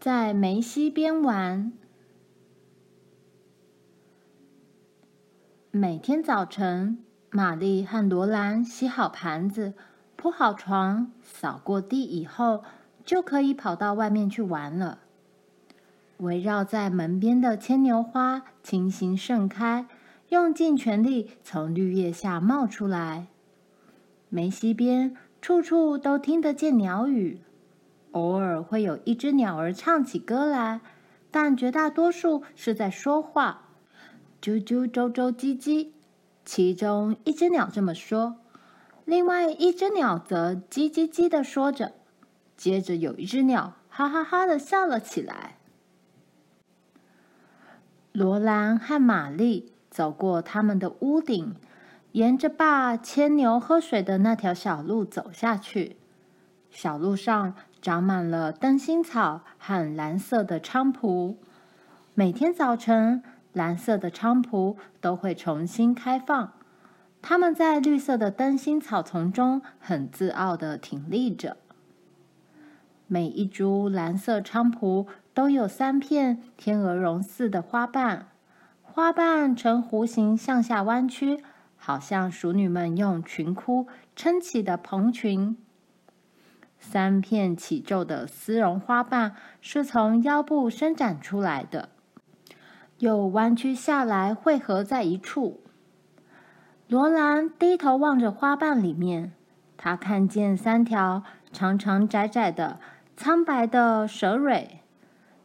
在梅溪边玩。每天早晨，玛丽和罗兰洗好盘子、铺好床、扫过地以后，就可以跑到外面去玩了。围绕在门边的牵牛花轻轻盛开，用尽全力从绿叶下冒出来。梅溪边处处都听得见鸟语，偶尔会有一只鸟儿唱起歌来，但绝大多数是在说话。啾啾啾啾叽叽，其中一只鸟这么说，另外一只鸟则叽叽叽的说着。接着有一只鸟哈哈哈的笑了起来。罗兰和玛丽走过他们的屋顶，沿着爸牵牛喝水的那条小路走下去。小路上长满了灯芯草和蓝色的菖蒲。每天早晨，蓝色的菖蒲都会重新开放。它们在绿色的灯芯草丛中很自傲地挺立着。每一株蓝色菖蒲。都有三片天鹅绒似的花瓣，花瓣呈弧形向下弯曲，好像淑女们用裙箍撑起的蓬裙。三片起皱的丝绒花瓣是从腰部伸展出来的，又弯曲下来汇合在一处。罗兰低头望着花瓣里面，她看见三条长长窄窄的苍白的蛇蕊。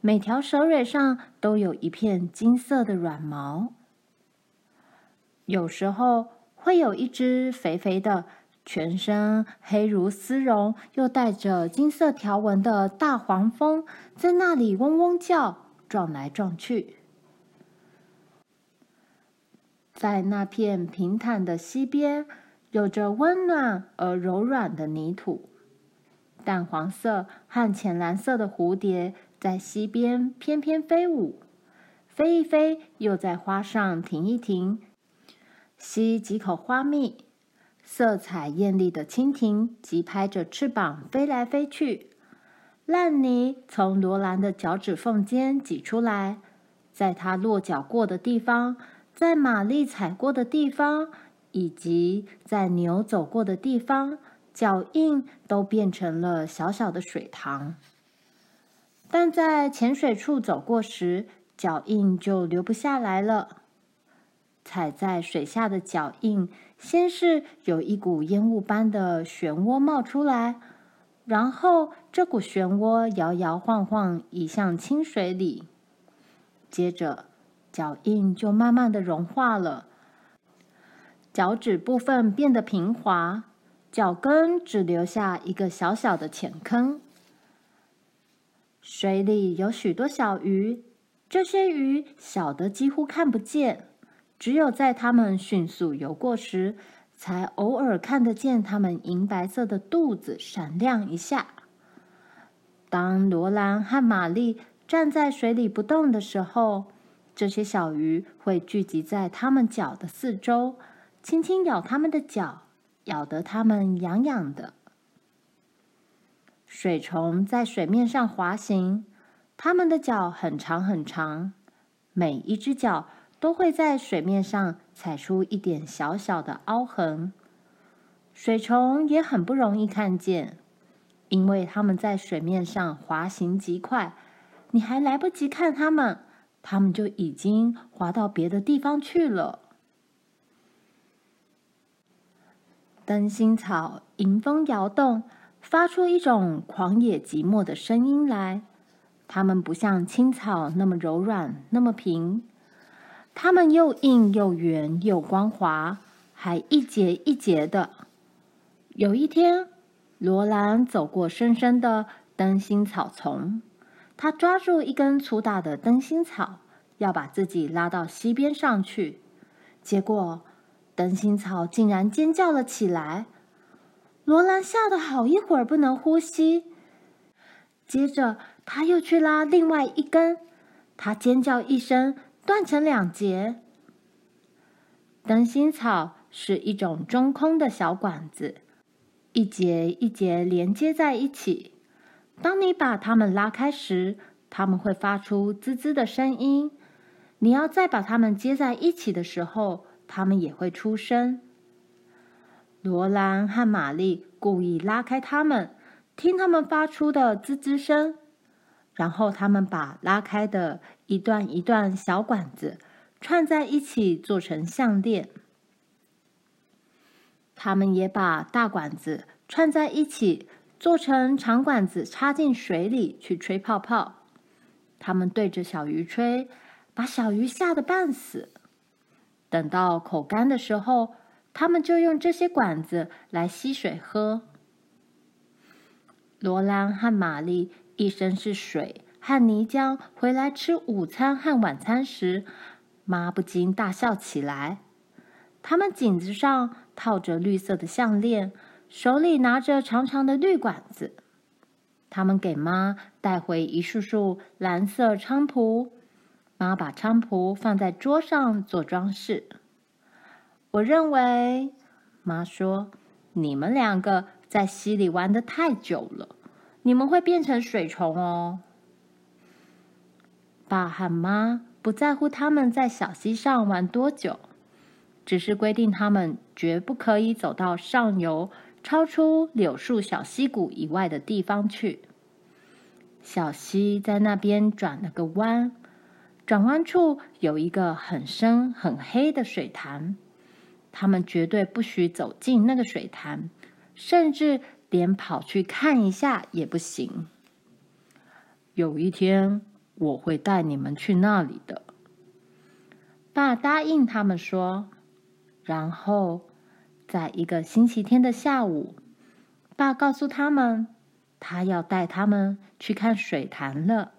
每条蛇蕊上都有一片金色的软毛。有时候会有一只肥肥的、全身黑如丝绒又带着金色条纹的大黄蜂在那里嗡嗡叫，撞来撞去。在那片平坦的溪边，有着温暖而柔软的泥土。淡黄色和浅蓝色的蝴蝶。在溪边翩翩飞舞，飞一飞，又在花上停一停，吸几口花蜜。色彩艳丽的蜻蜓急拍着翅膀飞来飞去。烂泥从罗兰的脚趾缝间挤出来，在她落脚过的地方，在玛丽踩过的地方，以及在牛走过的地方，脚印都变成了小小的水塘。但在浅水处走过时，脚印就留不下来了。踩在水下的脚印，先是有一股烟雾般的漩涡冒出来，然后这股漩涡摇摇晃晃移向清水里，接着脚印就慢慢的融化了，脚趾部分变得平滑，脚跟只留下一个小小的浅坑。水里有许多小鱼，这些鱼小的几乎看不见，只有在它们迅速游过时，才偶尔看得见它们银白色的肚子闪亮一下。当罗兰和玛丽站在水里不动的时候，这些小鱼会聚集在它们脚的四周，轻轻咬它们的脚，咬得它们痒痒的。水虫在水面上滑行，它们的脚很长很长，每一只脚都会在水面上踩出一点小小的凹痕。水虫也很不容易看见，因为它们在水面上滑行极快，你还来不及看它们，它们就已经滑到别的地方去了。灯芯草迎风摇动。发出一种狂野寂寞的声音来。它们不像青草那么柔软，那么平。它们又硬又圆又光滑，还一节一节的。有一天，罗兰走过深深的灯芯草丛，他抓住一根粗大的灯芯草，要把自己拉到溪边上去。结果，灯芯草竟然尖叫了起来。罗兰吓得好一会儿不能呼吸，接着他又去拉另外一根，他尖叫一声，断成两截。灯芯草是一种中空的小管子，一节一节连接在一起。当你把它们拉开时，它们会发出滋滋的声音。你要再把它们接在一起的时候，它们也会出声。罗兰和玛丽故意拉开它们，听它们发出的滋滋声，然后他们把拉开的一段一段小管子串在一起，做成项链。他们也把大管子串在一起，做成长管子，插进水里去吹泡泡。他们对着小鱼吹，把小鱼吓得半死。等到口干的时候，他们就用这些管子来吸水喝。罗兰和玛丽一身是水和泥浆，回来吃午餐和晚餐时，妈不禁大笑起来。他们颈子上套着绿色的项链，手里拿着长长的绿管子。他们给妈带回一束束蓝色菖蒲，妈把菖蒲放在桌上做装饰。我认为，妈说，你们两个在溪里玩得太久了，你们会变成水虫哦。爸和妈不在乎他们在小溪上玩多久。只是规定他们绝不可以走到上游超出柳树小溪谷以外的地方去。小溪在那边转了个弯，转弯处有一个很深很黑的水潭，他们绝对不许走进那个水潭，甚至连跑去看一下也不行。有一天我会带你们去那里的。爸答应他们说。然后，在一个星期天的下午，爸告诉他们，他要带他们去看水潭了。